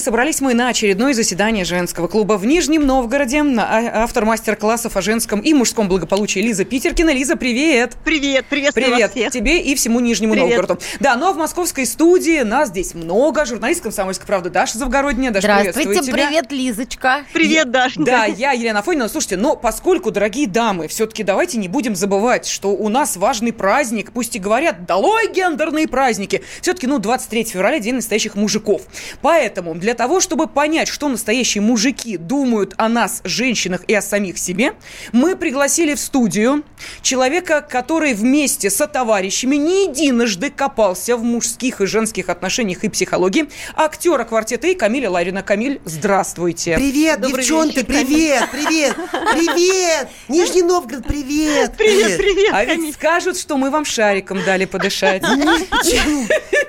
Собрались мы на очередное заседание женского клуба в Нижнем Новгороде. А, автор мастер-классов о женском и мужском благополучии Лиза Питеркина. Лиза, привет! Привет, привет, привет всех. тебе и всему Нижнему привет. Новгороду. Да, ну а в московской студии нас здесь много. Журналист «Комсомольской правды» Даша Завгородняя. Даша, Здравствуйте, тебя. привет, Лизочка. Привет, Даша. Да, я Елена Афонина. Слушайте, но поскольку, дорогие дамы, все-таки давайте не будем забывать, что у нас важный праздник, пусть и говорят, долой гендерные праздники. Все-таки, ну, 23 февраля, день настоящих мужиков. Поэтому для того, чтобы понять, что настоящие мужики думают о нас, женщинах и о самих себе, мы пригласили в студию человека, который вместе со товарищами не единожды копался в мужских и женских отношениях и психологии. Актера квартета и Камиля Ларина. Камиль, здравствуйте. Привет, Добрый девчонки, вечер, привет, привет, привет. Нижний Новгород, привет. Привет, привет. А ведь скажут, что мы вам шариком дали подышать.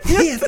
Нет,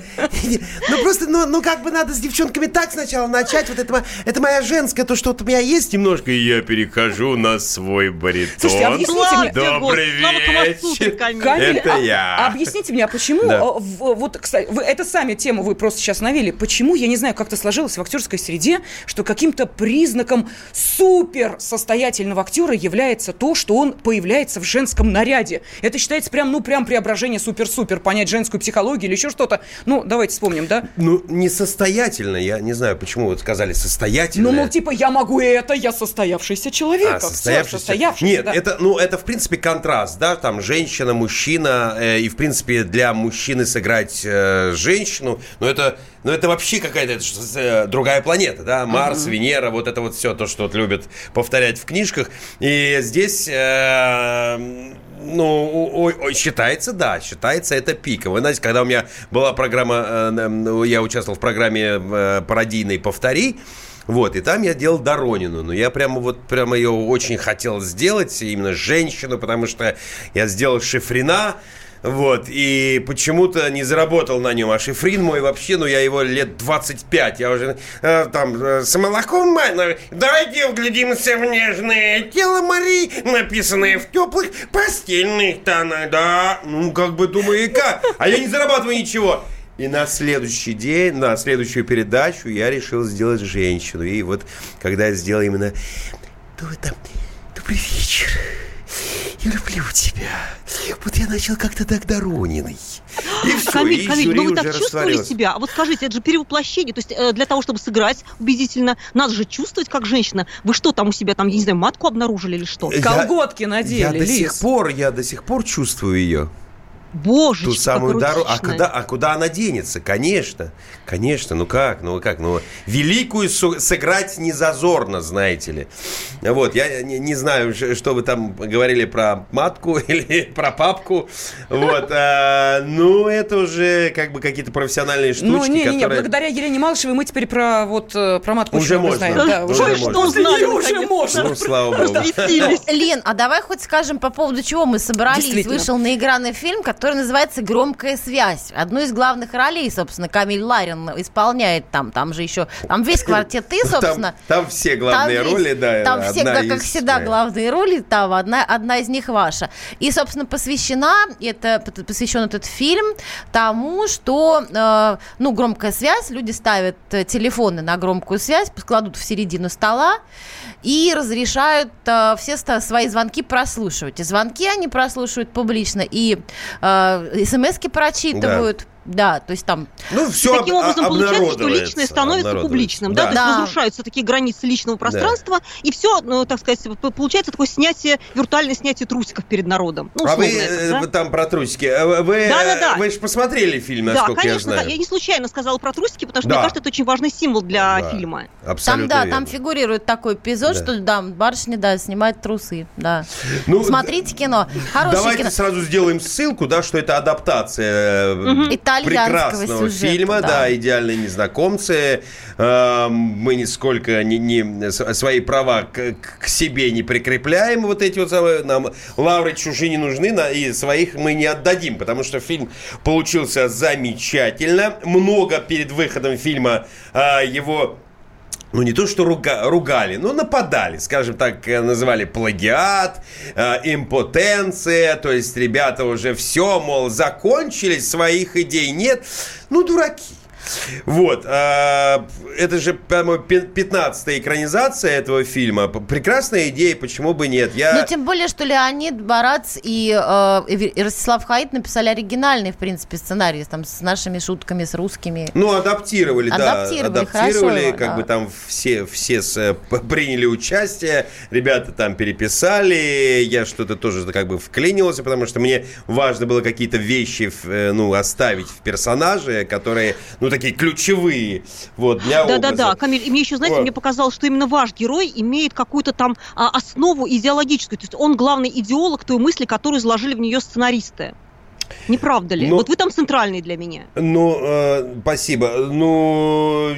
ну просто, ну, ну как бы надо с девчонками так сначала начать. Вот это, это моя женская, то, что вот у меня есть немножко, и я перехожу на свой баритон. Слушайте, объясните мне. Добрый вечер. Камиль, это а, я. Объясните мне, а почему, да. А, вот, кстати, вы, это сами тему вы просто сейчас навели, почему, я не знаю, как-то сложилось в актерской среде, что каким-то признаком супер состоятельного актера является то, что он появляется в женском наряде. Это считается прям, ну, прям преображение супер-супер, понять женскую психологию или еще что-то. Ну, давайте вспомним, да? Ну, несостоятельно, я не знаю, почему вы сказали состоятельно. Ну, мол, типа, я могу это, я состоявшийся человек. А, состоявшийся. Все, состоявшийся. Нет, да. это, ну, это, в принципе, контраст, да, там, женщина, мужчина, э, и, в принципе, для мужчины сыграть э, женщину, ну, это, ну, это вообще какая-то э, другая планета, да, Марс, uh-huh. Венера, вот это вот все, то, что вот любят повторять в книжках, и здесь... Э, ну, ой, ой, считается, да, считается это пиком. Вы знаете, когда у меня была программа, э, я участвовал в программе э, пародийной «Повтори», вот, и там я делал Доронину. Но я прямо вот прямо ее очень хотел сделать, именно женщину, потому что я сделал Шифрина, вот, и почему-то не заработал на нем. А шифрин мой вообще, ну, я его лет 25. Я уже э, там э, с молоком майна. Давайте вглядимся в нежное тело Марии, написанное в теплых постельных тонах. Да, ну, как бы думаю, и как? А я не зарабатываю ничего. И на следующий день, на следующую передачу я решил сделать женщину. И вот когда я сделал именно... Ну, это... Добрый вечер я люблю тебя. Вот я начал как-то так Дорониной. И все, Камиль, и Камиль, ну вы так чувствовали себя? А вот скажите, это же перевоплощение. То есть э, для того, чтобы сыграть убедительно, надо же чувствовать как женщина. Вы что там у себя, там, я не знаю, матку обнаружили или что? Я, Колготки надели, Я до сих пор, я до сих пор чувствую ее. Боже, ту самую дорогу. А куда, а куда она денется? Конечно, конечно. Ну как, ну как, ну великую сыграть не зазорно, знаете ли. Вот, я не, не знаю, что вы там говорили про матку или про папку. Вот, а, ну это уже как бы какие-то профессиональные штучки, Ну не, не, не, благодаря Елене Малышевой мы теперь про вот э, про матку уже можно. Знаем. Да, уже, уже можно. Узнали, уже можно. Ну слава богу. Лен, а давай хоть скажем по поводу чего мы собрались. Вышел наигранный фильм, который который называется «Громкая связь». Одну из главных ролей, собственно, Камиль Ларин исполняет там. Там же еще... Там весь квартет ты, собственно. Там, там все главные там роли, да. Там все, как, как всегда, главные роли. Там одна, одна из них ваша. И, собственно, посвящена, это посвящен этот фильм тому, что, э, ну, громкая связь, люди ставят э, телефоны на громкую связь, кладут в середину стола и разрешают э, все свои звонки прослушивать. И звонки они прослушивают публично, и э, смс-ки прочитывают. Да, то есть там... Ну, все и таким образом получается, что личное становится публичным. Да, да. То есть да. разрушаются такие границы личного пространства, да. и все, ну, так сказать, получается такое снятие, виртуальное снятие трусиков перед народом. Ну, а вы это, да? там про трусики, а вы, да, да, да. вы же посмотрели фильм, насколько да, конечно, я знаю. Да, я не случайно сказала про трусики, потому что, да. мне кажется, это очень важный символ для да. фильма. Абсолютно там, да, верно. там фигурирует такой эпизод, да. что, да, барышня, да, снимает трусы, да. Ну, Смотрите кино, хорошее Давайте кино. сразу сделаем ссылку, да, что это адаптация угу. Прекрасного сюжета, фильма, да. да, идеальные незнакомцы. Э, мы нисколько не, не свои права к, к себе не прикрепляем, вот эти вот самые, нам лавры чужие не нужны, и своих мы не отдадим, потому что фильм получился замечательно. Много перед выходом фильма э, его ну не то что руга, ругали, но нападали, скажем так, э, называли плагиат, э, импотенция, то есть ребята уже все, мол, закончились, своих идей нет, ну дураки. Вот. А, это же, по-моему, 15-я экранизация этого фильма. Прекрасная идея, почему бы нет? Я... Ну, тем более, что Леонид Барац и, э, и Ростислав Хаид написали оригинальный, в принципе, сценарий там, с нашими шутками, с русскими. Ну, адаптировали, адаптировали да. Адаптировали, хорошо, как да. бы там все, все с, приняли участие, ребята там переписали, я что-то тоже как бы вклинился, потому что мне важно было какие-то вещи, э, ну, оставить в персонаже, которые, ну, такие ключевые вот, для да, образа. Да, да, Камиль, и мне еще, знаете, вот. мне показалось, что именно ваш герой имеет какую-то там а, основу идеологическую, то есть он главный идеолог той мысли, которую изложили в нее сценаристы. Не правда ли? Но, вот вы там центральный для меня. Ну, э, спасибо. Ну,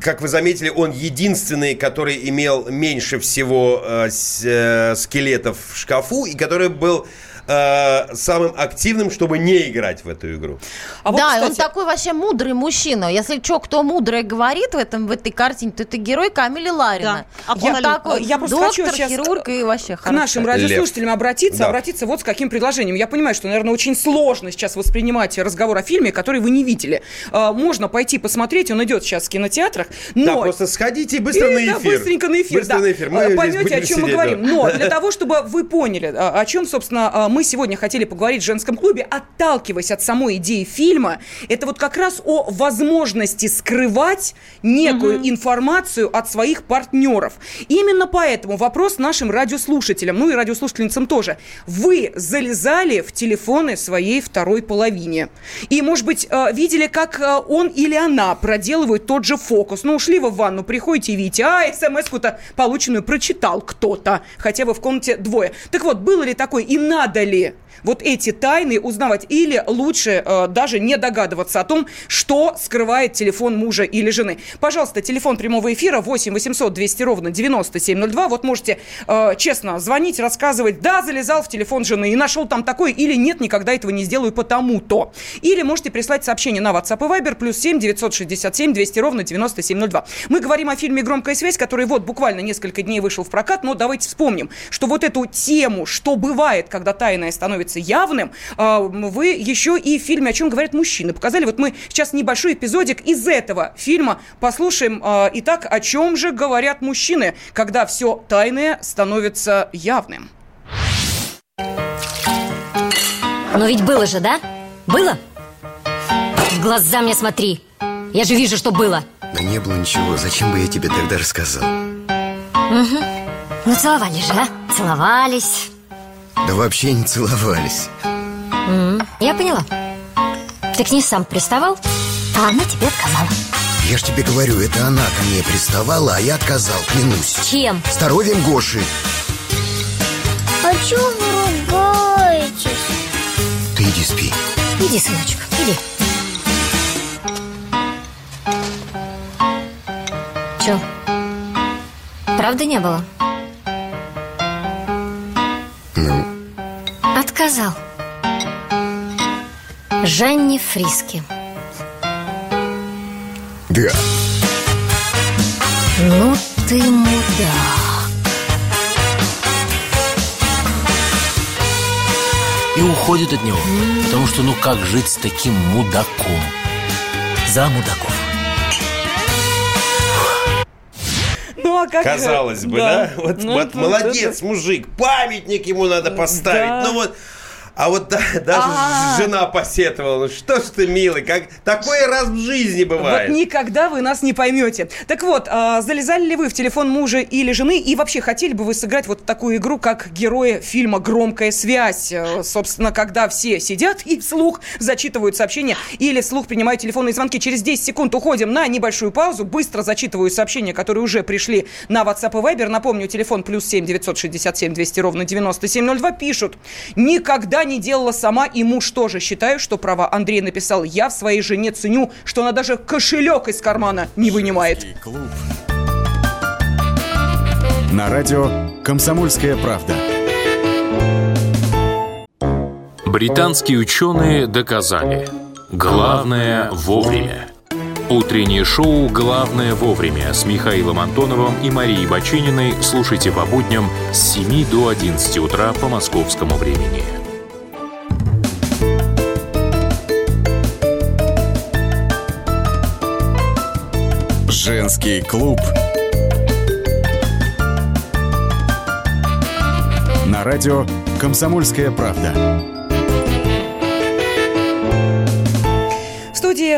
как вы заметили, он единственный, который имел меньше всего э, с, э, скелетов в шкафу и который был э, самым активным, чтобы не играть в эту игру. А вот, да, кстати... он такой вообще мудрый мужчина. Если что, кто мудрый говорит в, этом, в этой картине, то это герой Камили Ларина. Да, я, такой я просто доктор, хочу сейчас хирург и вообще к нашим радиослушателям Лев. обратиться, да. обратиться вот с каким предложением. Я понимаю, что, наверное, очень сложно сейчас воспринимать разговор о фильме, который вы не видели. А, можно пойти посмотреть, он идет сейчас в кинотеатрах, но... Да, просто сходите быстро и, на эфир. Да, быстренько на эфир, быстро да. на эфир. Мы Поймете, о чем мы говорим. Да. Но для того, чтобы вы поняли, о чем, собственно, мы сегодня хотели поговорить в женском клубе, отталкиваясь от самой идеи фильма, это вот как раз о возможности скрывать некую угу. информацию от своих партнеров. Именно поэтому вопрос нашим радиослушателям, ну и радиослушательницам тоже. Вы залезали в телефоны своей второй половине. И, может быть, э, видели, как э, он или она проделывают тот же фокус. Ну, ушли вы в ванну, приходите и видите, а, смс-ку-то полученную прочитал кто-то, хотя вы в комнате двое. Так вот, было ли такое и надо ли ли вот эти тайны узнавать. Или лучше э, даже не догадываться о том, что скрывает телефон мужа или жены. Пожалуйста, телефон прямого эфира 8 800 200 ровно 9702. Вот можете э, честно звонить, рассказывать, да, залезал в телефон жены и нашел там такой, или нет, никогда этого не сделаю потому-то. Или можете прислать сообщение на WhatsApp и Viber плюс 7 967 200 ровно 9702. Мы говорим о фильме «Громкая связь», который вот буквально несколько дней вышел в прокат, но давайте вспомним, что вот эту тему, что бывает, когда тайное становится становится явным, а, вы еще и в фильме «О чем говорят мужчины» показали. Вот мы сейчас небольшой эпизодик из этого фильма послушаем. А, итак, о чем же говорят мужчины, когда все тайное становится явным? Но ведь было же, да? Было? В глаза мне смотри. Я же вижу, что было. Да не было ничего. Зачем бы я тебе тогда рассказал? Угу. Ну, целовались же, а? Целовались. Да вообще не целовались mm, Я поняла Ты к ней сам приставал, а она тебе отказала Я ж тебе говорю, это она ко мне приставала, а я отказал, клянусь Чем? Здоровьем Гоши А чё вы ругаетесь? Ты иди спи Иди, сыночек, иди Чё? Правда не было? Сказал? Жанни Фриски. Да. Ну ты мудак. И уходит от него, потому что ну как жить с таким мудаком? За мудаков. Ну, а как... Казалось бы, да? да? Вот, ну, вот молодец, это... мужик, памятник ему надо поставить. Да. Ну вот а вот да, даже А-а-а. жена посетовала, ну что ж ты, милый, как такое раз в жизни бывает. Вот никогда вы нас не поймете. Так вот, а, залезали ли вы в телефон мужа или жены, и вообще хотели бы вы сыграть вот такую игру, как герои фильма «Громкая связь», э, собственно, когда все сидят и вслух зачитывают сообщения, или вслух принимают телефонные звонки. Через 10 секунд уходим на небольшую паузу, быстро зачитываю сообщения, которые уже пришли на WhatsApp и Viber. Напомню, телефон плюс 7 967 200 ровно 9702 пишут. Никогда не делала сама, и муж тоже. Считаю, что права. Андрей написал, я в своей жене ценю, что она даже кошелек из кармана не вынимает. На радио «Комсомольская правда». Британские ученые доказали. Главное – вовремя. Утреннее шоу «Главное вовремя» с Михаилом Антоновым и Марией Бачининой слушайте по будням с 7 до 11 утра по московскому времени. Женский клуб на радио «Комсомольская правда».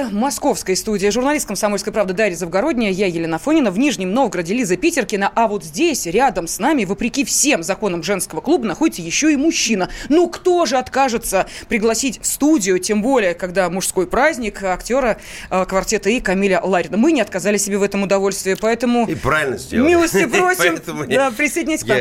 Студии, московской студии, журналист «Комсомольской правды» Дарья Завгородняя, я Елена Фонина, в Нижнем Новгороде Лиза Питеркина, а вот здесь, рядом с нами, вопреки всем законам женского клуба, находится еще и мужчина. Ну, кто же откажется пригласить в студию, тем более, когда мужской праздник, актера э, квартета И Камиля Ларина. Мы не отказали себе в этом удовольствии, поэтому... И правильно сделали. Милости просим, да, присоединяйтесь к нам.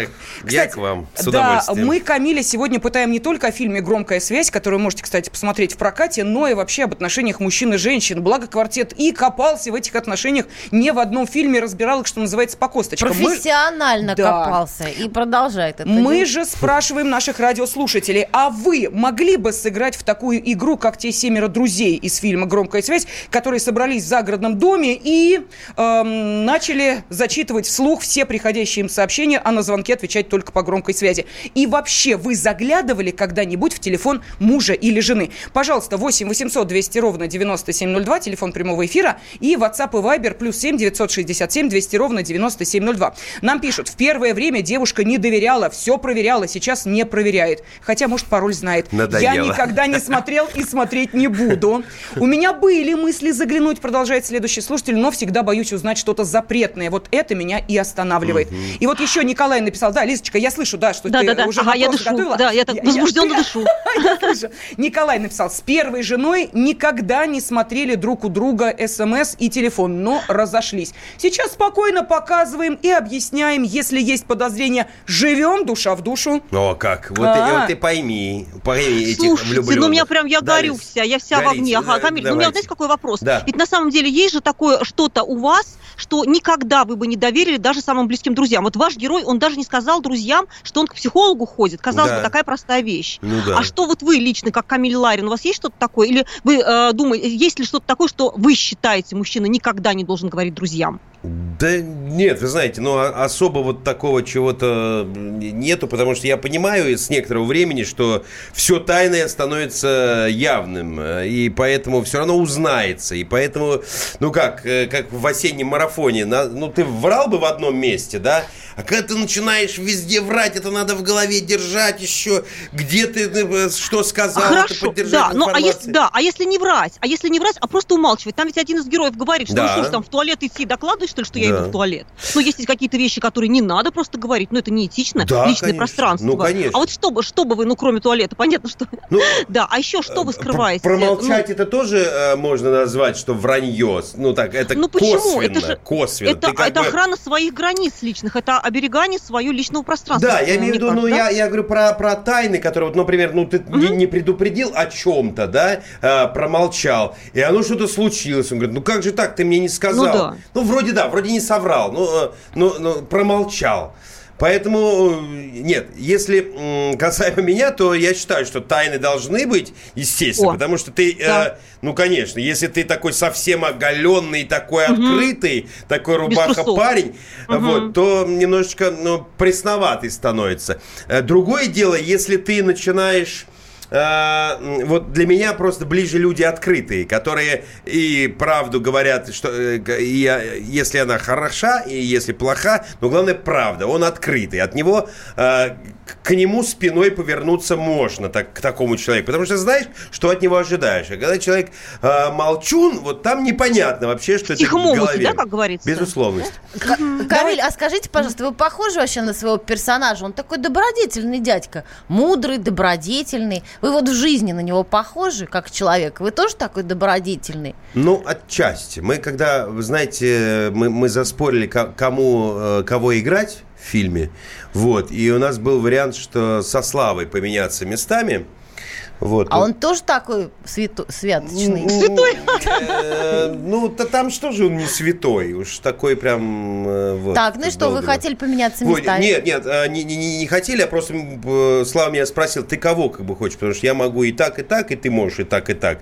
Я к вам, с. Да, мы Камиля сегодня пытаем не только о фильме «Громкая связь», который вы можете, кстати, посмотреть в прокате, но и вообще об отношениях мужчин и женщин. Благо квартет и копался в этих отношениях не в одном фильме, разбирал их, что называется, по косточкам. Профессионально Мы... копался и продолжает это. Мы делать. же спрашиваем наших радиослушателей, а вы могли бы сыграть в такую игру, как те семеро друзей из фильма «Громкая связь», которые собрались в загородном доме и эм, начали зачитывать вслух все приходящие им сообщения, а на звонки отвечать только по громкой связи. И вообще, вы заглядывали когда-нибудь в телефон мужа или жены? Пожалуйста, 8 800 200 ровно 90 9702, телефон прямого эфира, и WhatsApp и Viber плюс 7 967 200 ровно 9702. Нам пишут, в первое время девушка не доверяла, все проверяла, сейчас не проверяет. Хотя, может, пароль знает. Надоело. Я никогда не смотрел и смотреть не буду. У меня были мысли заглянуть, продолжает следующий слушатель, но всегда боюсь узнать что-то запретное. Вот это меня и останавливает. Угу. И вот еще Николай написал, да, Лизочка, я слышу, да, что да, ты да, да. уже ага, я дышу. готовила. Да, я так возбужденно дышу. Николай написал, с первой женой никогда не смотрели друг у друга смс и телефон, но разошлись. Сейчас спокойно показываем и объясняем, если есть подозрения, живем душа в душу. О, как. Вот, а. вот ты пойми, пойми этих Слушайте, влюбленных. ну у меня прям, я горю вся, я вся Горите, в огне. Ага, Камиль, ну у меня, знаете, какой вопрос? Да. Ведь на самом деле есть же такое что-то у вас, что никогда вы бы не доверили даже самым близким друзьям. Вот ваш герой, он даже не сказал друзьям, что он к психологу ходит. Казалось да. бы, такая простая вещь. Ну, да. А что вот вы лично, как Камиль Ларин, у вас есть что-то такое? Или вы э, думаете, есть ли что-то такое, что вы считаете, мужчина никогда не должен говорить друзьям? Да нет, вы знаете, ну а, особо вот такого чего-то нету, потому что я понимаю с некоторого времени, что все тайное становится явным, и поэтому все равно узнается, и поэтому, ну как, э, как в осеннем марафоне, ну ты врал бы в одном месте, да, а когда ты начинаешь везде врать, это надо в голове держать еще, где ты, э, что сказал, а это поддержать да, ну, а если, да, а если не врать, а если не врать, а просто умалчивать, там ведь один из героев говорит, что да. ну что там в туалет идти докладываешь, что ли, что я да. иду в туалет? Ну, есть какие-то вещи, которые не надо просто говорить, ну, это неэтично, да, личное конечно. пространство. Ну, конечно. А вот что бы, что бы вы, ну, кроме туалета, понятно, что... Ну, да, а еще что вы скрываете? Промолчать ну, это тоже э, можно назвать, что вранье, ну, так, это ну, почему? косвенно, это же, косвенно. Это, это бы... охрана своих границ личных, это оберегание своего личного пространства. Да, я имею в виду, ну, да? я, я говорю про, про тайны, которые, вот, например, ну, ты угу. не, не предупредил о чем-то, да, э, промолчал, и оно что-то случилось. Он говорит, ну, как же так, ты мне не сказал? Ну, да. ну вроде да, вроде не соврал, ну, ну, ну промолчал. Поэтому, э, нет, если касаемо меня, то я считаю, что тайны должны быть, естественно, О, потому что ты, да. э, ну, конечно, если ты такой совсем оголенный, такой угу. открытый, такой рубаха-парень, угу. вот, то немножечко ну, пресноватый становится. Э, другое дело, если ты начинаешь э, вот для меня просто ближе люди открытые, которые и правду говорят, что э, и, если она хороша, и если плоха, но главное правда, он открытый. От него э, к нему спиной повернуться можно так, к такому человеку, потому что знаешь, что от него ожидаешь. А когда человек э, молчун, вот там непонятно вообще, что это в голове. да, как говорится? Безусловность. Камиль, а скажите, пожалуйста, вы похожи вообще на своего персонажа? Он такой добродетельный дядька, мудрый, добродетельный. Вы вот в жизни на него похожи, как человек? Вы тоже такой добродетельный? Ну, отчасти. Мы когда, вы знаете, мы, мы заспорили, кому, э, кого играть, в фильме. Вот. И у нас был вариант, что со Славой поменяться местами. Вот. А он тоже такой свято- святочный? Святой? Э, ну, то там что же он не святой? Уж такой прям... Э, вот, так, ну что, вы хотели поменяться местами? Нет, нет, а, не, не, не хотели, а просто Слава меня спросил, ты кого как бы хочешь? Потому что я могу и так, и так, и ты можешь и так, и так.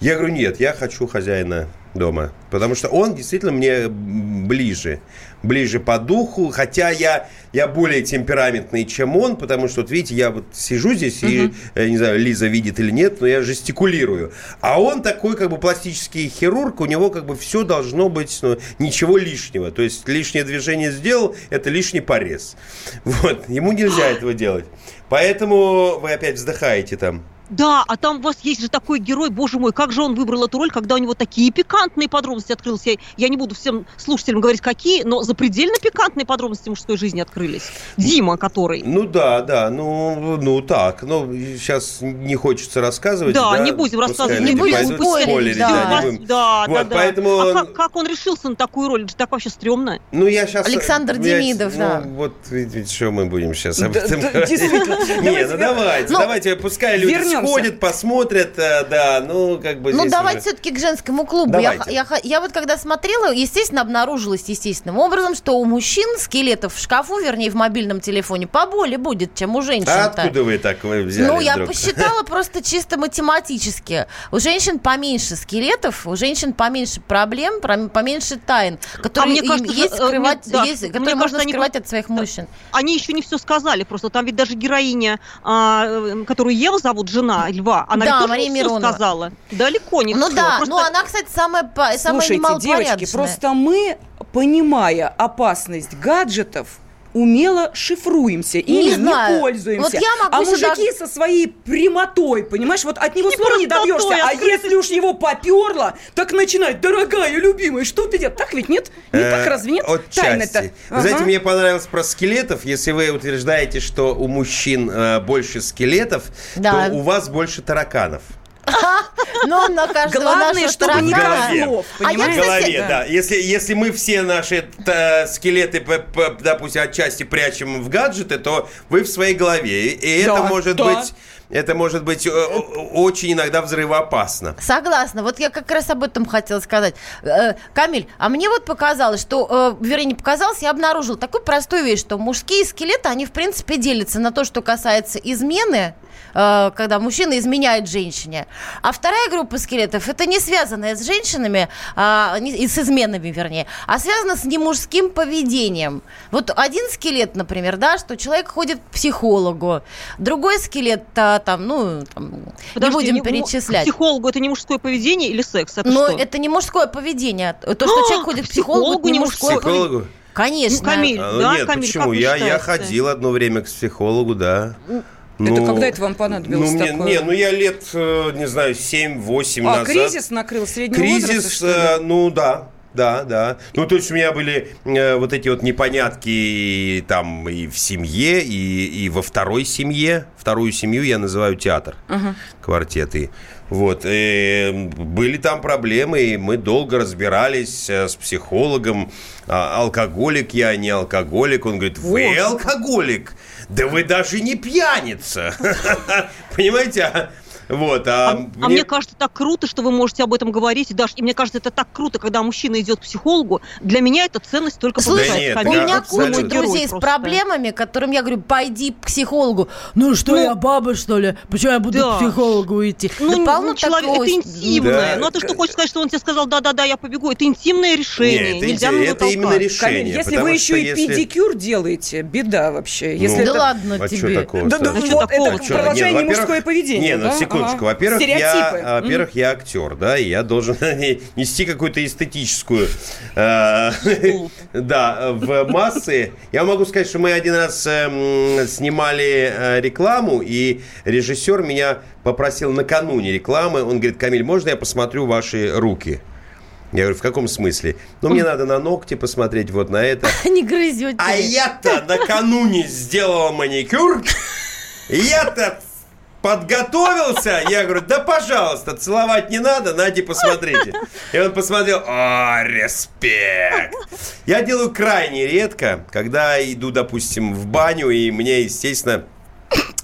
Я говорю, нет, я хочу хозяина дома. Потому что он действительно мне ближе. Ближе по духу. Хотя я, я более темпераментный, чем он. Потому что, вот видите, я вот сижу здесь, и, я не знаю, Лиза видит или нет, но я жестикулирую. А он такой, как бы, пластический хирург. У него, как бы, все должно быть, ну, ничего лишнего. То есть, лишнее движение сделал, это лишний порез. Вот. Ему нельзя этого делать. Поэтому вы опять вздыхаете там. Да, а там у вас есть же такой герой, боже мой, как же он выбрал эту роль, когда у него такие пикантные подробности открылись. Я, я не буду всем слушателям говорить, какие, но запредельно пикантные подробности мужской жизни открылись. Дима, который. Ну да, да, ну, ну так. Ну, сейчас не хочется рассказывать. Да, не будем рассказывать, не будем спойлерить. Да, да, не будем. да, вот, да, Поэтому... А как, как он решился на такую роль? Это так вообще стрёмно. Ну, я сейчас... Александр Демидов, да. Ну, вот, видите, что мы будем сейчас об этом говорить? Не, ну давайте, давайте, пускай люди сходят, посмотрят, э, да, ну, как бы Ну, давайте уже... все-таки к женскому клубу. Я, я, я вот когда смотрела, естественно, обнаружилось естественным образом, что у мужчин скелетов в шкафу, вернее, в мобильном телефоне поболее будет, чем у женщин. А откуда вы так вы взяли? Ну, я посчитала просто чисто математически. У женщин поменьше скелетов, у женщин поменьше проблем, поменьше тайн, которые а кажется, есть э, скрывать, нет, да, есть, которые можно кажется, скрывать они, от своих мужчин. Они еще не все сказали, просто там ведь даже героиня, а, э, которую Ева зовут, жена Льва, она да, Мария Миронова. сказала. Далеко не ну все. да, просто... ну она, кстати, самая, самая Слушайте, девочки, просто мы, понимая опасность гаджетов, умело шифруемся и не, не пользуемся. Вот я могу а мужики сюда... со своей прямотой, понимаешь, вот от него не слова не добьешься. А если уж его поперло, так начинать, дорогая, любимая, что ты делаешь? Так ведь нет? Не так разве нет? Тайна-то. Знаете, мне понравилось про скелетов. Если вы утверждаете, что у мужчин э, больше скелетов, то у вас больше тараканов. Но на каждого Главное, чтобы не слов, а В голове, да. Если, если мы все наши скелеты, допустим, отчасти прячем в гаджеты, то вы в своей голове. И это может быть... Это может быть э, очень иногда взрывоопасно. Согласна. Вот я как раз об этом хотела сказать. Э, Камиль, а мне вот показалось, что, э, вернее, не показалось, я обнаружила такую простую вещь, что мужские скелеты, они, в принципе, делятся на то, что касается измены, когда мужчина изменяет женщине. А вторая группа скелетов это не связанная с женщинами, а, и с изменами, вернее, а связано с немужским поведением. Вот один скелет, например, да, что человек ходит к психологу, другой скелет, а, там, ну, там, Подожди, не будем не, перечислять. К психологу это не мужское поведение или секс? Это Но что? это не мужское поведение. То, что а, человек ходит к психологу, психологу не мужское поведение. Конечно. Ну, Камиль, а, да, нет, Камиль, почему? Я, я ходил одно время к психологу, да. Ну, это когда это вам понадобилось ну, мне, такое? Не, ну я лет, э, не знаю, 7-8 а, назад. кризис накрыл среднего Кризис, возраста, э, ну да, да, да. Ну, то есть у меня были э, вот эти вот непонятки и, там и в семье, и, и во второй семье. Вторую семью я называю театр, uh-huh. квартеты. Вот, и были там проблемы, и мы долго разбирались э, с психологом. А, алкоголик я, не алкоголик. Он говорит, вы вот. алкоголик? Да вы даже не пьяница. Понимаете? А вот, а, а, мне... а мне кажется, так круто, что вы можете об этом говорить, Даш. И мне кажется, это так круто, когда мужчина идет к психологу. Для меня это ценность только Слушай, да нет, у меня куча друзей с проблемами, которым я говорю, пойди к психологу. Ну что, ну, я баба, что ли? Почему я буду да. к психологу идти? Ну, да ну человек, такого... это интимное. Да. Ну, а ты что хочешь сказать, что он тебе сказал, да-да-да, я побегу? Это интимное решение. Нет, Нельзя это, это именно решение. Камиль, если вы еще и если... педикюр делаете, беда вообще. Если ну, да это... ладно а тебе. Такого, да, да, вот это продолжение мужское поведение. Не, ну секундочку. Во-первых, я, во-первых, я актер, да, и я должен нести какую-то эстетическую, э, да, в массы. Я могу сказать, что мы один раз эм, снимали э, рекламу, и режиссер меня попросил накануне рекламы, он говорит, Камиль, можно я посмотрю ваши руки? Я говорю, в каком смысле? Ну, мне надо на ногти посмотреть, вот на это. Не грызете. А я-то накануне сделала маникюр. Я-то подготовился. Я говорю, да пожалуйста, целовать не надо, нате, посмотрите. И он посмотрел, о, респект. Я делаю крайне редко, когда иду, допустим, в баню, и мне, естественно,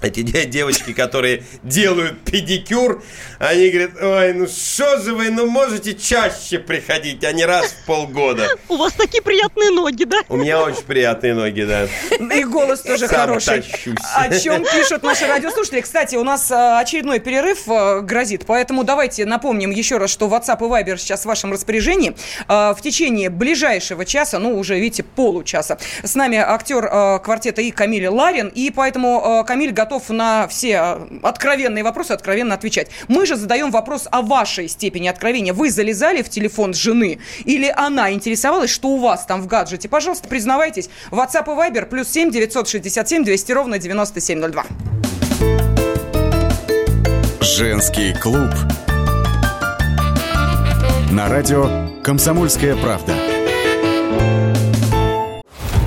эти девочки, которые делают педикюр, они говорят, ой, ну что же вы, ну можете чаще приходить, а не раз в полгода. У вас такие приятные ноги, да? У меня очень приятные ноги, да. И голос тоже Сам хороший. тащусь. О чем пишут наши радиослушатели. Кстати, у нас э, очередной перерыв э, грозит, поэтому давайте напомним еще раз, что WhatsApp и Viber сейчас в вашем распоряжении. Э, В течение ближайшего часа, ну уже, видите, получаса, с нами актер квартета И Камиль Ларин, и поэтому Камиль готов на все э, откровенные вопросы откровенно отвечать. Мы же задаем вопрос о вашей степени откровения. Вы залезали в телефон жены или она интересовалась, что у вас там в гаджете? Пожалуйста, признавайтесь. WhatsApp и Viber плюс 7 967 200 ровно 9702. Женский клуб. На радио «Комсомольская правда».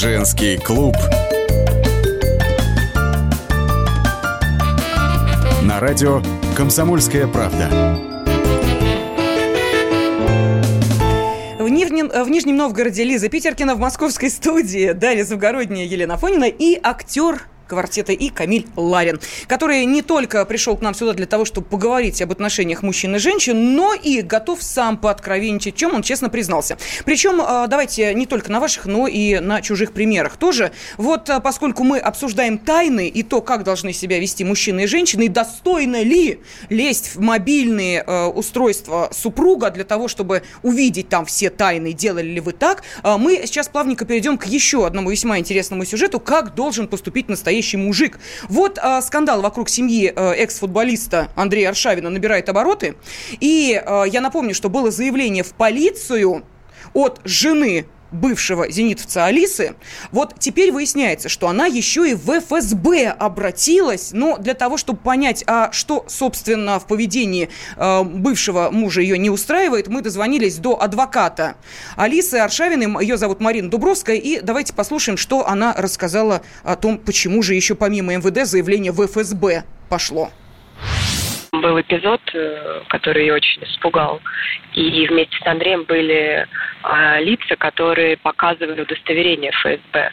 Женский клуб. На радио «Комсомольская правда». В Нижнем, в Нижнем Новгороде Лиза Питеркина, в московской студии Дарья Завгородняя, Елена Фонина и актер квартета и Камиль Ларин, который не только пришел к нам сюда для того, чтобы поговорить об отношениях мужчин и женщин, но и готов сам пооткровенничать, чем он честно признался. Причем, э, давайте не только на ваших, но и на чужих примерах тоже. Вот э, поскольку мы обсуждаем тайны и то, как должны себя вести мужчины и женщины, и достойно ли лезть в мобильные э, устройства супруга для того, чтобы увидеть там все тайны, делали ли вы так, мы сейчас плавненько перейдем к еще одному весьма интересному сюжету, как должен поступить настоящий мужик. Вот э, скандал вокруг семьи э, экс-футболиста Андрея Аршавина набирает обороты. И э, я напомню, что было заявление в полицию от жены бывшего зенитовца Алисы, вот теперь выясняется, что она еще и в ФСБ обратилась, но для того, чтобы понять, а что, собственно, в поведении э, бывшего мужа ее не устраивает, мы дозвонились до адвоката Алисы Аршавиной, ее зовут Марина Дубровская, и давайте послушаем, что она рассказала о том, почему же еще помимо МВД заявление в ФСБ пошло. Был эпизод, э, который ее очень испугал. И вместе с Андреем были лица, которые показывали удостоверение ФСБ.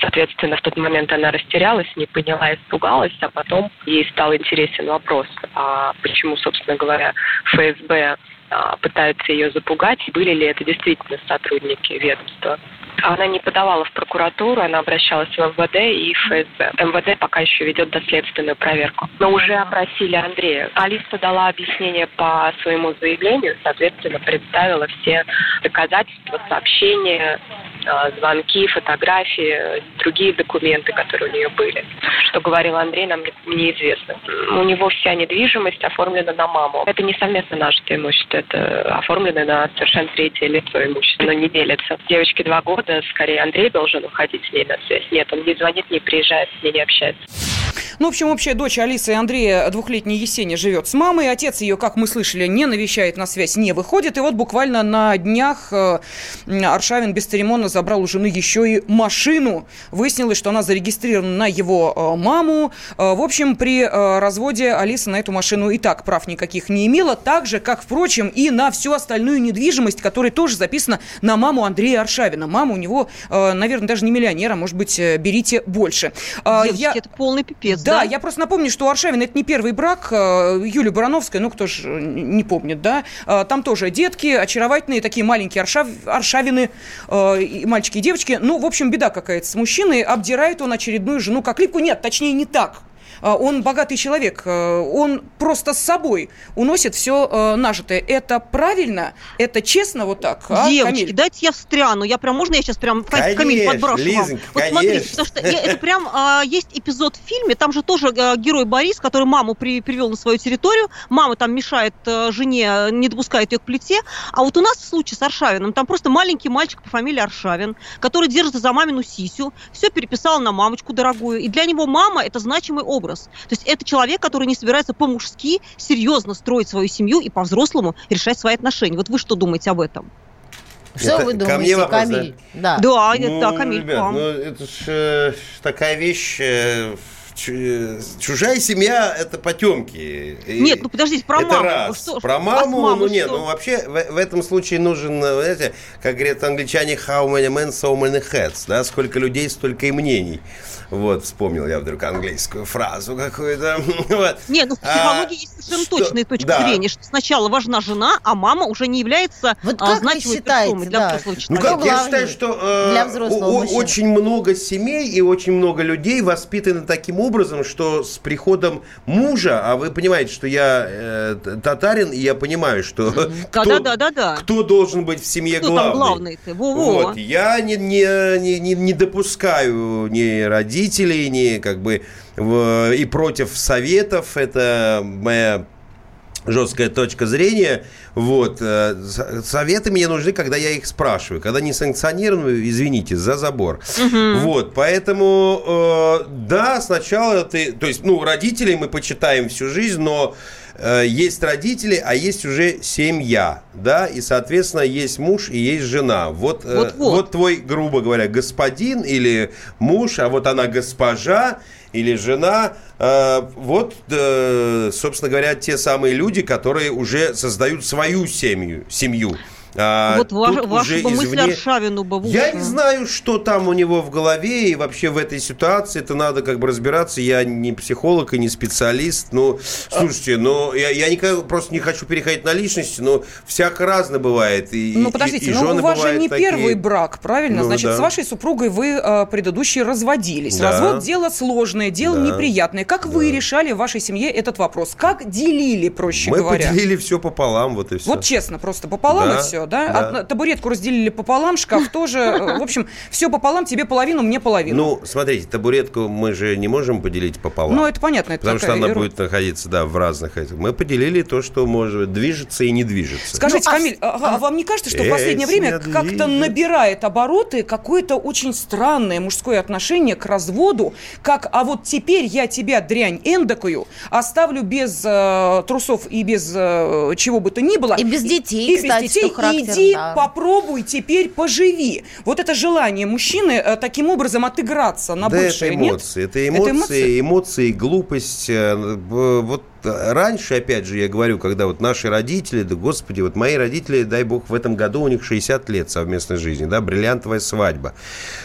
Соответственно, в тот момент она растерялась, не поняла, испугалась, а потом ей стал интересен вопрос, а почему, собственно говоря, ФСБ а, пытаются ее запугать, были ли это действительно сотрудники ведомства. Она не подавала в прокуратуру, она обращалась в МВД и ФСБ. МВД пока еще ведет доследственную проверку. Но уже опросили Андрея. Алиса дала объяснение по своему заявлению, соответственно, представила все доказательства, сообщения, э, звонки, фотографии, другие документы, которые у нее были. Что говорил Андрей, нам не- неизвестно. У него вся недвижимость оформлена на маму. Это не совместно нажитое имущество, это оформлено на совершенно третье лицо имущество, но не делится. Девочке два года, скорее Андрей должен уходить с ней на связь. Нет, он не звонит, не приезжает, с ней не общается. Ну, в общем, общая дочь Алисы и Андрея, двухлетняя Есения, живет с мамой. Отец ее, как мы слышали, не навещает на связь, не выходит. И вот буквально на днях э, Аршавин бесцеремонно забрал у жены еще и машину. Выяснилось, что она зарегистрирована на его э, маму. Э, В общем, при разводе Алиса на эту машину и так прав никаких не имела. Так же, как, впрочем, и на всю остальную недвижимость, которая тоже записана на маму Андрея Аршавина. Мама у него, э, наверное, даже не миллионер, а может быть, э, берите больше. Э, Девочки, это полный пипец, да, да? я просто напомню, что у Аршавина это не первый брак. э, Юлия Барановская, ну кто же не помнит, да? Э, Там тоже детки, очаровательные, такие маленькие аршав, аршавины, и мальчики и девочки. Ну, в общем, беда какая-то с мужчиной. Обдирает он очередную жену как липку. Нет, точнее, не так. Он богатый человек, он просто с собой уносит все нажитое. Это правильно? Это честно вот так? А, Девочки, Камиль? дайте я встряну. Я прям, можно я сейчас прям конечно, Камиль подброшу Лизонька, вам? Вот конечно. смотрите, потому что это прям а, есть эпизод в фильме, там же тоже а, герой Борис, который маму при, привел на свою территорию, мама там мешает а, жене, не допускает ее к плите, а вот у нас в случае с Аршавиным, там просто маленький мальчик по фамилии Аршавин, который держится за мамину сисю, все переписал на мамочку дорогую, и для него мама это значимый образ. То есть это человек, который не собирается по-мужски серьезно строить свою семью и по-взрослому решать свои отношения. Вот вы что думаете об этом? Что это вы думаете, ко мне вопрос, Камиль? Да, да, ну, да Камиль, ребят, ну, это же э, такая вещь... Э, чужая семья это потемки. Нет, ну подождите, про это маму. Раз. Что, про маму, маму, ну нет, что? ну вообще в, в этом случае нужен, знаете, как говорят англичане, how many men, so many heads, да, сколько людей, столько и мнений. Вот, вспомнил я вдруг английскую фразу какую-то. вот. Нет, ну в психологии а, есть совершенно что, точная точка да. зрения, что сначала важна жена, а мама уже не является вот а, значимой персоной для да. взрослого человека. Ну как, я считаю, что э, для взрослого о, очень много семей и очень много людей воспитаны таким образом, что с приходом мужа, а вы понимаете, что я э, татарин, и я понимаю, что кто, да, да, да, да. кто должен быть в семье кто главный. Главный ты? Во -во. Вот, я не, не, не, не допускаю ни родителей, не как бы в, и против советов. Это моя жесткая точка зрения. Вот. Э, советы мне нужны, когда я их спрашиваю. Когда не санкционированные, извините, за забор. Угу. Вот. Поэтому, э, да, сначала ты... То есть, ну, родителей мы почитаем всю жизнь, но э, есть родители, а есть уже семья, да, и, соответственно, есть муж и есть жена. Вот, вот, вот. вот твой, грубо говоря, господин или муж, а вот она госпожа, или жена, э, вот, э, собственно говоря, те самые люди, которые уже создают свою семью. семью. А, вот ваш, ваша бы мысль Аршавину бы Я не знаю, что там у него в голове, и вообще в этой ситуации это надо как бы разбираться. Я не психолог и не специалист. Ну, слушайте, ну, я, я никогда просто не хочу переходить на личности, но всяко разно бывает. И, ну, подождите, и, и ну, у вас же не такие... первый брак, правильно? Ну, Значит, да. с вашей супругой вы э, предыдущие разводились. Да. Развод – дело сложное, дело да. неприятное. Как да. вы решали в вашей семье этот вопрос? Как делили, проще Мы говоря? Мы поделили все пополам, вот и все. Вот честно, просто пополам да. и все да? да. Табуретку разделили пополам, шкаф тоже. В общем, все пополам, тебе половину, мне половину. Ну, смотрите, табуретку мы же не можем поделить пополам. Ну, это понятно. Это потому что она ерунда. будет находиться, да, в разных этих. Мы поделили то, что может движется и не движется. Скажите, ну, а Камиль, а, а вам не кажется, что в последнее время как-то набирает обороты какое-то очень странное мужское отношение к разводу, как, а вот теперь я тебя, дрянь эндокую, оставлю без э, трусов и без э, чего бы то ни было. И без детей, и, кстати, без детей, иди да. попробуй теперь поживи. Вот это желание мужчины э, таким образом отыграться на да бывшее, это эмоции, нет? Это эмоции, это эмоции, эмоции, глупость. Э, вот раньше, опять же, я говорю, когда вот наши родители, да господи, вот мои родители, дай бог, в этом году у них 60 лет совместной жизни, да, бриллиантовая свадьба.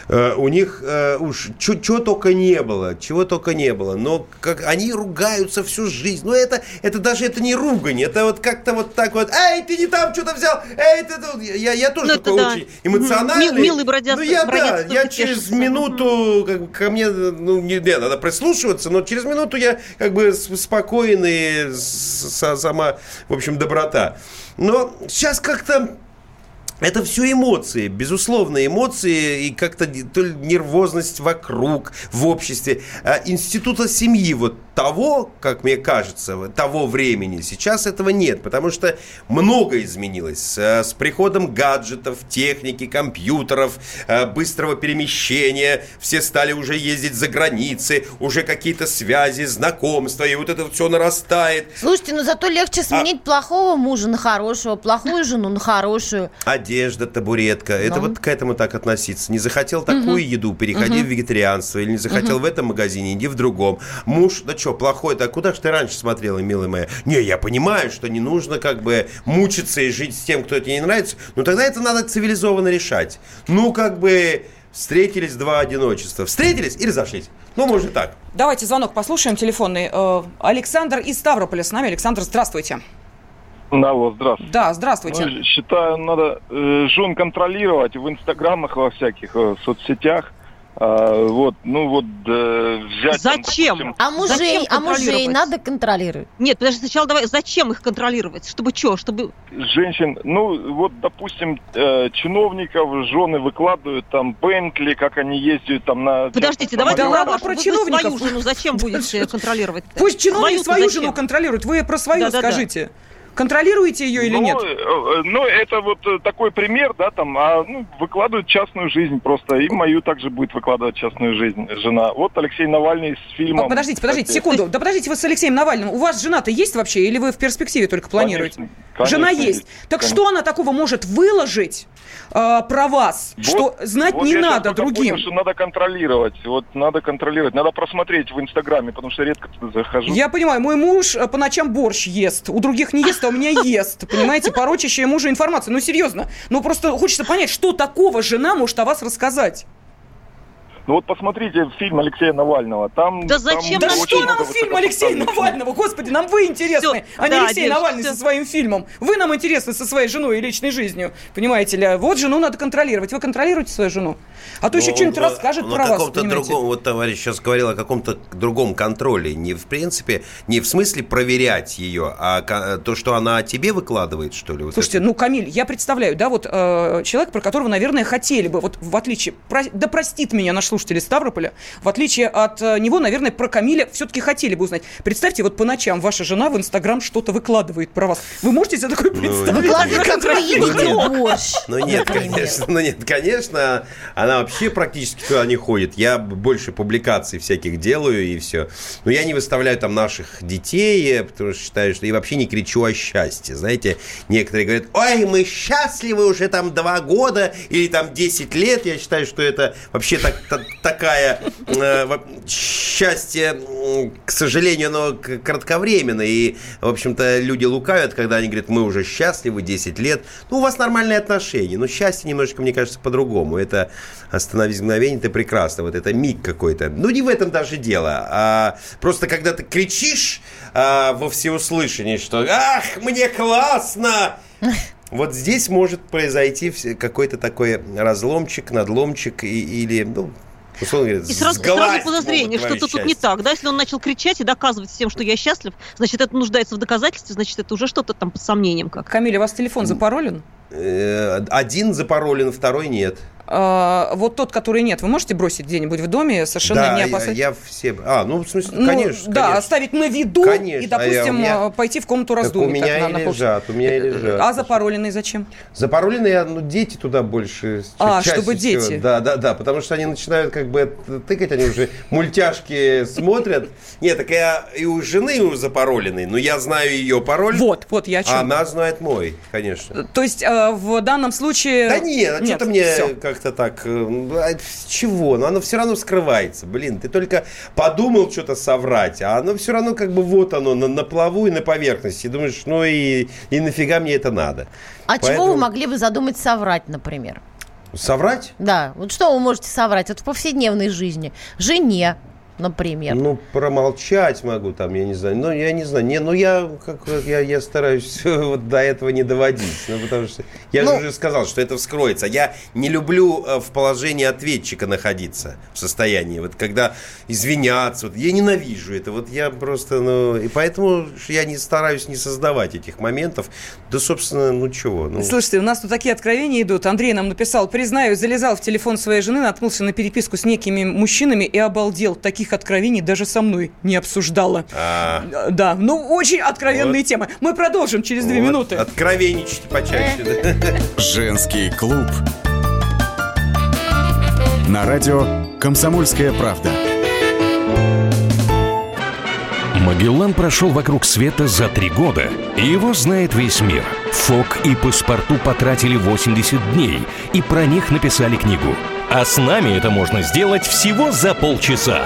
Э, у них э, уж чего только не было, чего только не было, но как они ругаются всю жизнь. Ну, это, это даже это не ругань, это вот как-то вот так вот, эй, ты не там что-то взял, эй, ты тут. Я, я тоже ну, такой да. очень эмоциональный. Мил, милый бродяг. Ну, я, да, я через минуту, как, ко мне, ну, не, не, надо прислушиваться, но через минуту я как бы спокойный и сама, в общем, доброта. Но сейчас как-то это все эмоции, безусловно, эмоции и как-то то ли нервозность вокруг, в обществе. А института семьи вот того, как мне кажется, того времени сейчас этого нет, потому что много изменилось. С приходом гаджетов, техники, компьютеров, э, быстрого перемещения, все стали уже ездить за границы, уже какие-то связи, знакомства, и вот это все нарастает. Слушайте, ну зато легче сменить а... плохого мужа на хорошего, плохую жену на хорошую. Одежда, табуретка, это ну. вот к этому так относиться. Не захотел такую угу. еду, переходи угу. в вегетарианство, или не захотел угу. в этом магазине, иди в другом. Муж, да что, плохой-то, а куда же ты раньше смотрела, милая моя? Не, я понимаю, что не нужно как бы мучиться и жить с тем, кто тебе не нравится, но тогда это надо цивилизованно решать. Ну, как бы встретились два одиночества. Встретились и разошлись. Ну, может так. Давайте звонок послушаем телефонный. Э, Александр из Ставрополя с нами. Александр, здравствуйте. Алло, здравствуйте. Да, здравствуйте. Ну, считаю, надо э, жен контролировать в инстаграмах, во всяких э, соцсетях. А, вот, ну вот э, взять... Зачем? Там, допустим, А мужей, Зачем а мужей надо контролировать. Нет, подожди, сначала давай, зачем их контролировать? Чтобы что? Чтобы... женщин, ну вот, допустим, э, чиновников жены выкладывают там Бентли, как они ездят там на... Подождите, давайте Да про ладно про чиновников. свою жену зачем будете контролировать? Пусть чиновник свою жену контролирует. Вы про свою скажите. Контролируете ее или ну, нет? э, э, ну, это вот э, такой пример, да, там, а, ну, выкладывают частную жизнь просто, и мою также будет выкладывать частную жизнь жена. Вот Алексей Навальный с фильмом... А, Подождите, подождите, кстати, секунду. Да подождите вы с Алексеем Навальным. У вас жена-то есть вообще, или вы в перспективе только планируете? Конечно, конечно, Жена есть. есть. Так Конечно. что она такого может выложить э, про вас, Вот- что знать вот не надо другим? понял, что надо контролировать. Вот надо контролировать. Надо просмотреть в Инстаграме, потому что редко туда захожу. Я понимаю, мой муж по ночам борщ ест. У других не ест, а у меня ест. Понимаете, порочащая мужа информация. Ну, серьезно. Ну, просто хочется понять, что такого жена может о вас рассказать. Ну вот посмотрите фильм Алексея Навального. Там, Да там зачем Да нам очень что нам фильм Алексея Навального? Господи, нам вы интересны, Всё, а не да, Алексей Дим, Навальный со своим фильмом. Вы нам интересны со своей женой и личной жизнью. Понимаете ли? Вот жену надо контролировать. Вы контролируете свою жену? А то еще Ну, что-нибудь он, расскажет он про вас, другом, вот товарищ сейчас говорил о каком-то другом контроле. Не в принципе, не в смысле проверять ее, а то, что она о тебе выкладывает, что ли? Вот Слушайте, это? ну, Камиль, я представляю, да, вот э, человек, про которого, наверное, хотели бы, вот в отличие, про- да простит меня наш слушатель из Ставрополя, в отличие от э, него, наверное, про Камиля все-таки хотели бы узнать. Представьте, вот по ночам ваша жена в Инстаграм что-то выкладывает про вас. Вы можете себе такое представить? Выкладывает, как вы едите борщ. Ну нет, конечно, ну нет, конечно, она вообще практически туда не ходит. Я больше публикаций всяких делаю и все. Но я не выставляю там наших детей, потому что считаю, что и вообще не кричу о счастье. Знаете, некоторые говорят, ой, мы счастливы уже там два года или там 10 лет. Я считаю, что это вообще так, та- такая э, счастье, к сожалению, оно кратковременно. И, в общем-то, люди лукавят, когда они говорят, мы уже счастливы 10 лет. Ну, у вас нормальные отношения. Но счастье немножко, мне кажется, по-другому. Это остановись мгновение, ты прекрасно. Вот это миг какой-то. Ну, не в этом даже дело. А просто когда ты кричишь а, во всеуслышание, что «Ах, мне классно!» Вот здесь может произойти какой-то такой разломчик, надломчик и, или, ну, условно говоря, И сразу, сразу подозрение, что-то тут не так. Да, если он начал кричать и доказывать всем, что я счастлив, значит, это нуждается в доказательстве, значит, это уже что-то там под сомнением как. Камиль, у вас телефон запаролен? Э, Один запаролен, второй нет. А, вот тот, который нет, вы можете бросить где-нибудь в доме, совершенно да, не я, опасаясь? я все... А, ну, в смысле, Ну, конечно, да, конечно. оставить на виду Конечно, и, допустим, а я- меня- э, пойти в комнату раздумий. у меня так, на- и на лежат, у меня и лежат. А запароленный зачем? Запароленные, ну, дети туда больше. А, чтобы всего. дети. Да, да, да, потому что они начинают как бы тыкать, они уже мультяшки смотрят. Нет, так я и у жены у запароленный, но я знаю ее пароль. Вот, вот я о чем. А она знает мой, конечно. То есть э, в данном случае... Да нет, а что-то мне всё. Как-то так... э, а чего? Но оно все равно скрывается. Блин, ты только подумал что-то соврать, а оно все равно как бы вот оно, на, на плаву и на поверхности. Думаешь, ну и, и нафига мне это надо? А чего Поэтому- вы могли бы задумать соврать, например? Соврать? Да, вот что вы можете соврать? Вот в повседневной жизни. Жене, например. Ну, промолчать могу там, я не знаю. Ну, я не знаю. Не, ну, я, как, я, я стараюсь вот до этого не доводить. Ну, потому что я Ну- же уже сказал, что это вскроется. Я не люблю э, в положении ответчика находиться в состоянии. Вот когда извиняться, вот я ненавижу это. Вот я просто, ну, и поэтому я не стараюсь не создавать этих моментов. Да, собственно, ну чего? Ну, Слушайте, у нас тут такие откровения идут. Андрей нам написал, признаю, залезал в телефон своей жены, наткнулся на переписку с некими мужчинами и обалдел. Таких откровений даже со мной не обсуждала. а, Да, ну очень откровенные темы. Мы продолжим через две вот, минуты. Откровенничать почаще. да. Женский клуб. На радио «Комсомольская правда». Магеллан прошел вокруг света за три года, и его знает весь мир. Фок и паспорту потратили 80 дней, и про них написали книгу. А с нами это можно сделать всего за полчаса.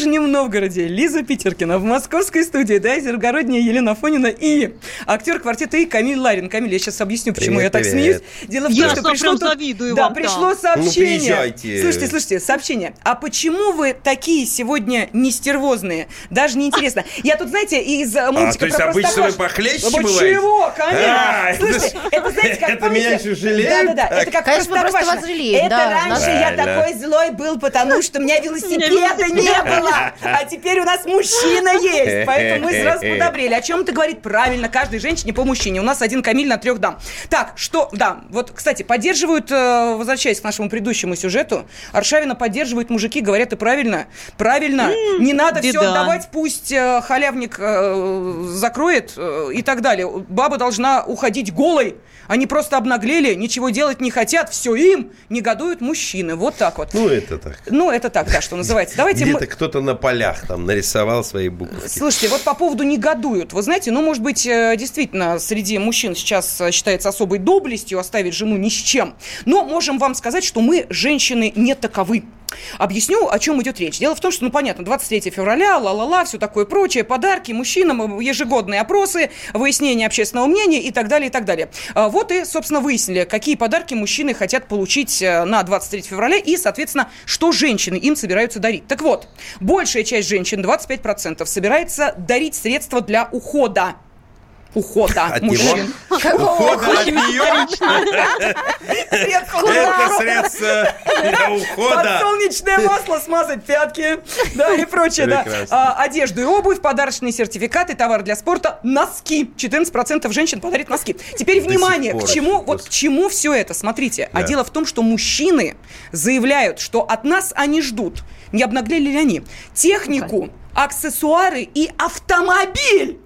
Нижнем Новгороде Лиза Питеркина, в московской студии да, Зергородняя Елена Фонина и актер квартета И Камиль Ларин. Камиль, я сейчас объясню, почему Привет, я так привет. смеюсь. Дело в том, Я что пришло, тут- завидую да, вам пришло там. сообщение. Ну, приезжайте. слушайте, слушайте, сообщение. А почему вы такие сегодня нестервозные? Даже не интересно. Я тут, знаете, из э, мультика А, то есть про обычно вы похлеще Ну, бываете? Чего, конечно. А, Слушайте, это, знаете, как это меня еще жалеют? Да-да-да, это как Конечно, просто вас жалеем, Это да, раньше я такой злой был, потому что у меня велосипеда не было. А теперь у нас мужчина есть. Поэтому мы сразу подобрели. О чем это говорит? Правильно, каждой женщине по мужчине. У нас один Камиль на трех дам. Так, что, да, вот, кстати, поддерживают, э, возвращаясь к нашему предыдущему сюжету, Аршавина поддерживают мужики, говорят и правильно. Правильно. Не надо все отдавать, пусть э, халявник э, закроет и так далее. Баба должна уходить голой. Они просто обнаглели, ничего делать не хотят, все им, негодуют мужчины. Вот так вот. Ну, это так. Ну, это так, да, что называется. Давайте мы... Где-то на полях там нарисовал свои буковки. Слушайте, вот по поводу негодуют. Вы знаете, ну, может быть, э, действительно, среди мужчин сейчас э, считается особой доблестью оставить жену ни с чем. Но можем вам сказать, что мы, женщины, не таковы. Объясню, о чем идет речь. Дело в том, что, ну, понятно, 23 февраля, ла-ла-ла, все такое прочее, подарки мужчинам, ежегодные опросы, выяснение общественного мнения и так далее, и так далее. А, Вот и, собственно, выяснили, какие подарки мужчины хотят получить э, на 23 февраля и, соответственно, что женщины им собираются дарить. Так вот, большая часть женщин, 25%, собирается дарить средства для ухода. Ухода От мужчин. него? Ухода от нее? Средства Это средство для ухода. Подсолнечное масло, смазать пятки, да, и прочее, да. А, одежду и обувь, подарочные сертификаты, товары для спорта, носки. 14% женщин подарит носки. Теперь внимание, к чему, вот к чему все это? Смотрите, а дело в том, что мужчины заявляют, что от нас они ждут, не обнаглели ли они, технику, аксессуары и автомобиль.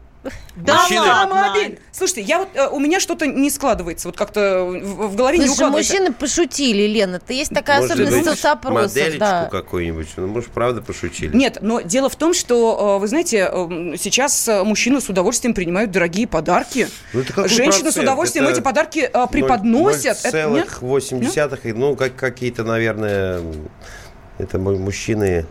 Да Мужчины- Автомобиль. Слушайте, я вот э, у меня что-то не складывается, вот как-то в, в голове не Слушай, укладывается. мужчины пошутили, Лена. Это есть такая Может особенность быть, соцопросов. Моделечку Да. какую-нибудь. Ну, может, правда пошутили. Нет, но дело в том, что, э, вы знаете, э, сейчас э, мужчины с удовольствием принимают дорогие подарки. Ну, это какой Женщины с процент? удовольствием Это эти подарки э, преподносят. Это- нет? 0,8, ну, как какие-то, наверное, это му- мужчины...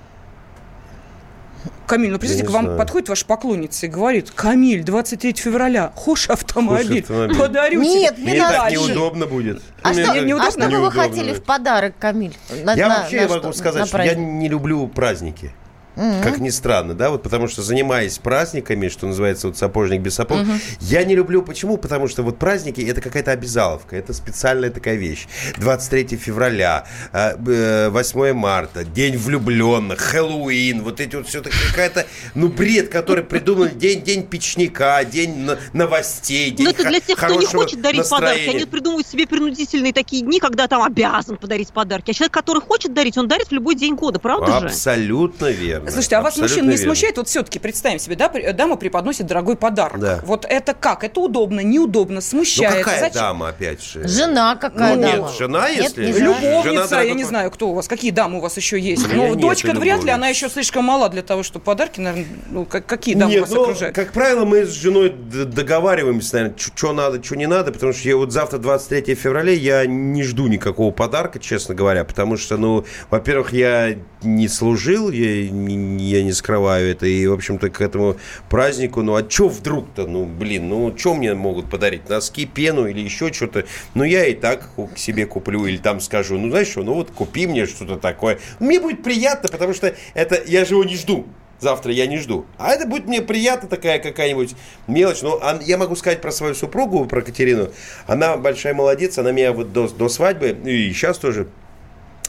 Камиль, ну представьте, не к вам знаю. подходит ваша поклонница и говорит, Камиль, 23 февраля, хошь автомобиль, автомобиль. подарю Нет, тебе. не Мне так неудобно будет. А Мне что, так а неудобно? что бы вы неудобно. хотели в подарок, Камиль? На- Я на- вообще на могу что? сказать, На что я не люблю праздники. Мгм. Как ни странно, да, вот потому что занимаясь праздниками, что называется вот сапожник без сапог, я не люблю, почему? Потому что вот праздники это какая-то обязаловка, это специальная такая вещь. 23 февраля, э, э, 8 марта, День влюбленных, Хэллоуин, вот эти вот все это какая-то, ну, бред, который придуман, день, день печника, день новостей, день Но Ну, это для тех, кто не хочет дарить подарки. настроения. Они придумывают себе принудительные такие дни, когда там обязан подарить подарки. А человек, который хочет дарить, он дарит в любой день года, правда же? Абсолютно верно. Слушайте, а вас Абсолютно мужчин не верно. смущает? Вот все-таки представим себе, да, дама преподносит дорогой подарок. Да. Вот это как? Это удобно, неудобно, Ну смущает? какая Зачем? дама, опять же? Жена какая Ну, дама? нет, жена, Нет, если- не знаю. Жена Любовница, я не знаю, кто у вас, какие дамы у вас еще есть. Ну, дочка вряд ли, она еще слишком мала для того, чтобы подарки, наверное, ну, как- какие дамы Нет, вас ну, окружают? как правило, мы с женой договариваемся, наверное, что надо, что не надо, потому что я вот завтра, 23 февраля, я не жду никакого подарка, честно говоря, потому что, ну, во-первых, я не служил, я, не- я не скрываю это, и, в общем-то, к этому празднику, ну, а что вдруг-то, ну, блин, ну, что мне могут подарить, носки, пену или еще что-то, ну, я и так к себе куплю, или там скажу, ну, знаешь что, ну, вот купи мне что-то такое, мне будет приятно, потому что это, я же его не жду, Завтра я не жду. А это будет мне приятно, такая какая-нибудь мелочь. Но ан- я могу сказать про свою супругу, про Катерину. Она большая молодец, она меня вот до, до свадьбы, и сейчас тоже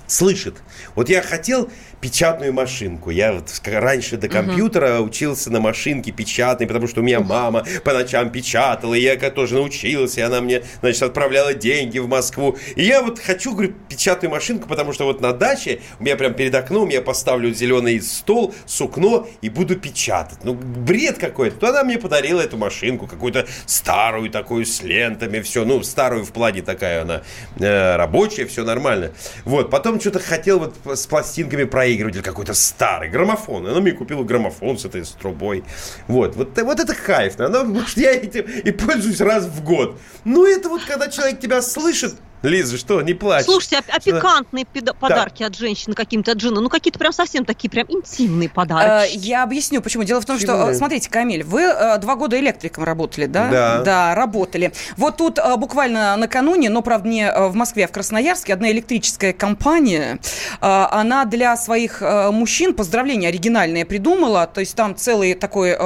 слышит. Вот я хотел печатную машинку. Я вот раньше до компьютера учился на машинке печатной, потому что у меня мама по ночам печатала, и я тоже научился, и она мне, значит, отправляла деньги в Москву. И я вот хочу, говорю, печатную машинку, потому что вот на даче у меня прям перед окном я поставлю зеленый стол, сукно и буду печатать. Ну, бред какой-то. То она мне подарила эту машинку, какую-то старую такую с лентами, все, ну, старую в плане такая она э, рабочая, все нормально. Вот, потом что-то хотел вот с пластинками проигрыватель какой-то старый, граммофон. Она мне купила граммофон с этой с трубой. Вот, вот, вот это кайф. Она, может, я этим и пользуюсь раз в год. Ну, это вот когда человек тебя слышит, Лиза, что, не плачь. Слушайте, а, а пикантные подарки от женщины каким-то, от жены, ну какие-то прям совсем такие прям интимные подарки. Э, я объясню, почему. Дело в том, что, э, смотрите, Камиль, вы э, два года электриком работали, да? Да. Да, работали. Вот тут буквально накануне, но, правда, не в Москве, а в Красноярске, одна электрическая компания, она для своих мужчин поздравления оригинальные придумала, то есть там целый такой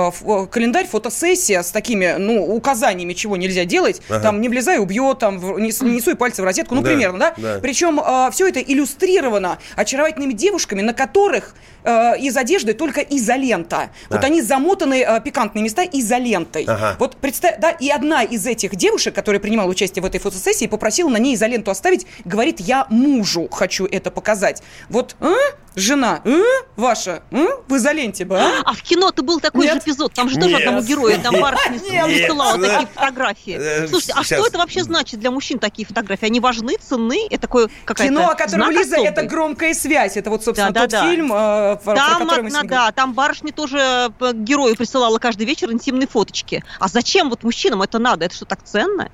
календарь, фотосессия с такими, ну, указаниями, чего нельзя делать, ага. там не влезай, убьет, там не, не суй пальцы в розетку, ну, да, примерно, да? да. Причем э, все это иллюстрировано очаровательными девушками, на которых э, из одежды только изолента. Да. Вот они замотаны, э, пикантные места, изолентой. Ага. Вот представь, да, и одна из этих девушек, которая принимала участие в этой фотосессии, попросила на ней изоленту оставить, говорит, я мужу хочу это показать. Вот, а? жена, а? ваша, а? в изоленте бы, а? А в кино-то был такой Нет? же эпизод, там же тоже Нет. одному герою, там барышня высылала такие фотографии. Э, Слушайте, а что это вообще значит для мужчин, такие фотографии? Они важны, ценны? Это такое какая-то Кино, о котором Лиза, особый. это громкая связь. Это вот, собственно, да, тот да, фильм, да. Э, про, там, про который мы сегодня Да, там барышня тоже э, герою присылала каждый вечер интимные фоточки. А зачем вот мужчинам это надо? Это что, так ценно?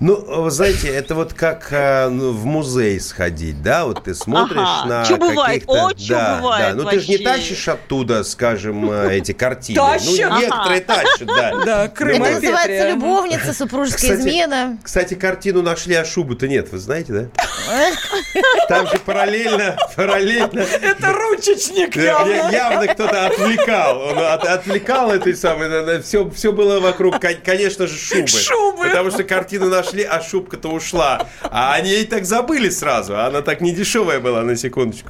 Ну, вы знаете, это вот как э, ну, в музей сходить, да? Вот ты смотришь ага. на Чё бывает? О, да, бывает да. Ну, ты же не тащишь оттуда, скажем, э, эти картины. Тащат? Ну, некоторые тащат, да. Да, Крым Это называется любовница, супружеская измена. Кстати, картину нашли, а шубы-то нет, вы знаете, да? Там же параллельно, параллельно... Это ручечник явно. Явно кто-то отвлекал. Он отвлекал этой самой... Все, все было вокруг, конечно же, шубы. Шубы. Потому что картину нашли, а шубка-то ушла. А они ей так забыли сразу. Она так не дешевая была, на секундочку.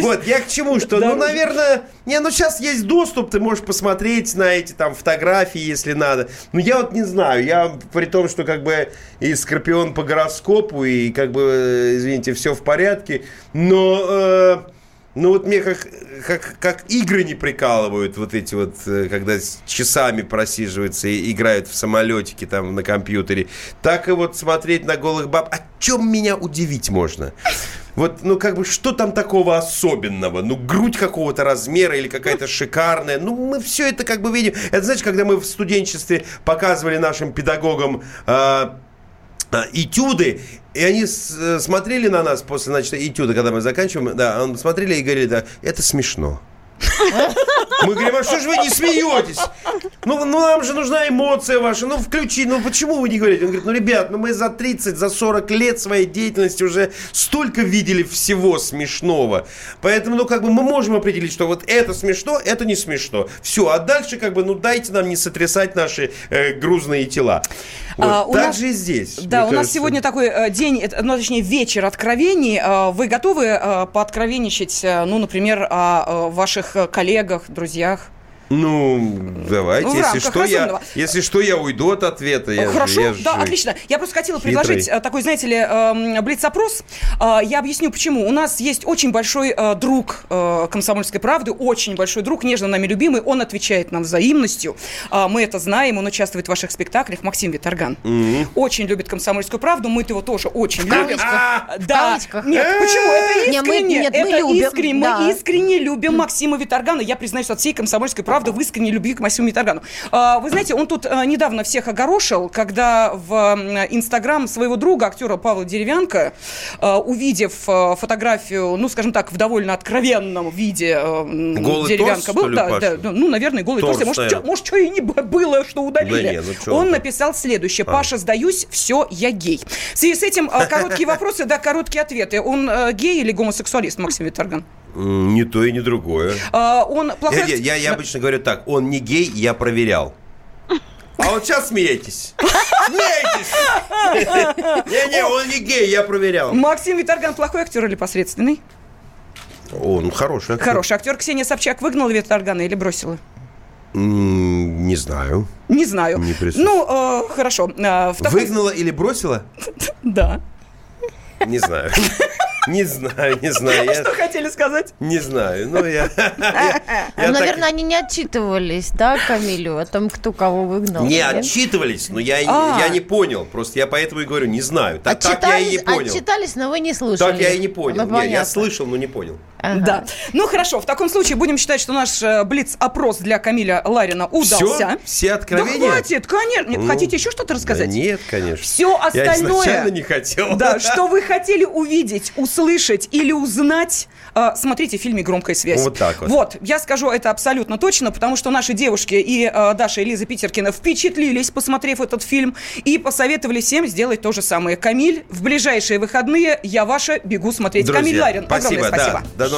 Вот, я к чему, что, ну, наверное... Не, ну сейчас есть доступ, ты можешь посмотреть на эти там фотографии, если надо. Ну, я вот не знаю, я при том, что как бы и Скорпион по гороскопу, и как бы, извините, все в порядке, но... Э, ну вот мне как, как, как игры не прикалывают вот эти вот, э, когда часами просиживаются и играют в самолетики там на компьютере, так и вот смотреть на голых баб. О чем меня удивить можно? Вот, ну, как бы, что там такого особенного? Ну, грудь какого-то размера или какая-то шикарная. Ну, мы все это как бы видим. Это, знаете, когда мы в студенчестве показывали нашим педагогам э, а, этюды, и они с, смотрели на нас после, значит, этюда, когда мы заканчиваем, да, смотрели и говорили, да, это смешно. Мы говорим, а что же вы не смеетесь? Ну, ну, нам же нужна эмоция ваша. Ну, включи. Ну, почему вы не говорите? Он говорит, ну, ребят, ну, мы за 30, за 40 лет своей деятельности уже столько видели всего смешного. Поэтому, ну, как бы мы можем определить, что вот это смешно, это не смешно. Все, а дальше, как бы, ну, дайте нам не сотрясать наши э, грузные тела. Вот. А, так нас, же и здесь. Да, у кажется. нас сегодня такой э, день, ну, точнее, вечер откровений. Э, вы готовы э, пооткровенничать, э, ну, например, о ваших коллегах, друзьях? Ну, давайте. Ну, если, что, я, если что, я уйду от ответа. Я Хорошо, же, я да, же отлично. Я просто хотела хитрый. предложить э, такой, знаете ли, эм, блиц-опрос. Э, я объясню, почему. У нас есть очень большой э, друг «Комсомольской правды», очень большой друг, нежно нами любимый. Он отвечает нам взаимностью. Мы это знаем, он участвует в ваших спектаклях. Максим Виторган. Mm-hmm. Очень любит «Комсомольскую правду». Мы его тоже очень любим. Да. Нет, почему? Это искренне. Это искренне. Мы искренне любим Максима Виторгана. Я признаюсь от всей «Комсомольской правды» правда в искренней любви к Максиму Митрогану. А, вы знаете, он тут а, недавно всех огорошил, когда в Инстаграм своего друга, актера Павла Деревянко, а, увидев фотографию, ну, скажем так, в довольно откровенном виде голый Деревянко торс, был. Да, да, да, ну, наверное, голый торс. торс. Может, может, что и не было, что удалили. Да не, ну, что он написал следующее. А. Паша, сдаюсь, все, я гей. В связи с этим короткие вопросы, да, короткие ответы. Он гей или гомосексуалист, Максим Виторган? Не то и не другое. А, он плохой... Я, я, я обычно говорю так, он не гей, я проверял. А вот сейчас смеетесь. Смеетесь! Не-не, он не гей, я проверял. Максим Виторган плохой актер или посредственный? Он хороший актер. Хороший актер. Ксения Собчак выгнала Виторгана или бросила? Не знаю. Не знаю. Не ну, э, хорошо. Э, такой... Выгнала или бросила? Да. Не знаю. Не знаю, не знаю. Что хотели сказать? Не знаю, ну я... Наверное, они не отчитывались, да, Камилю, о том, кто кого выгнал? Не отчитывались, но я я не понял. Просто я поэтому и говорю, не знаю. Так я и не понял. Отчитались, но вы не слушали. Так я и не понял. Не, я слышал, но не понял. Ага. Да. Ну хорошо, в таком случае будем считать, что наш э, блиц-опрос для Камиля Ларина удался. Все? Все откровения? Да хватит, конечно. Нет, ну, хотите еще что-то рассказать? Да нет, конечно. Все остальное. Я не хотел. Да, что вы хотели увидеть, услышать или узнать, э, смотрите в фильме «Громкая связь». Вот так вот. Вот, я скажу это абсолютно точно, потому что наши девушки и э, Даша и Лиза Питеркина впечатлились, посмотрев этот фильм, и посоветовали всем сделать то же самое. Камиль, в ближайшие выходные я ваша бегу смотреть. Друзья, Камиль Ларин, спасибо, огромное спасибо. Да, до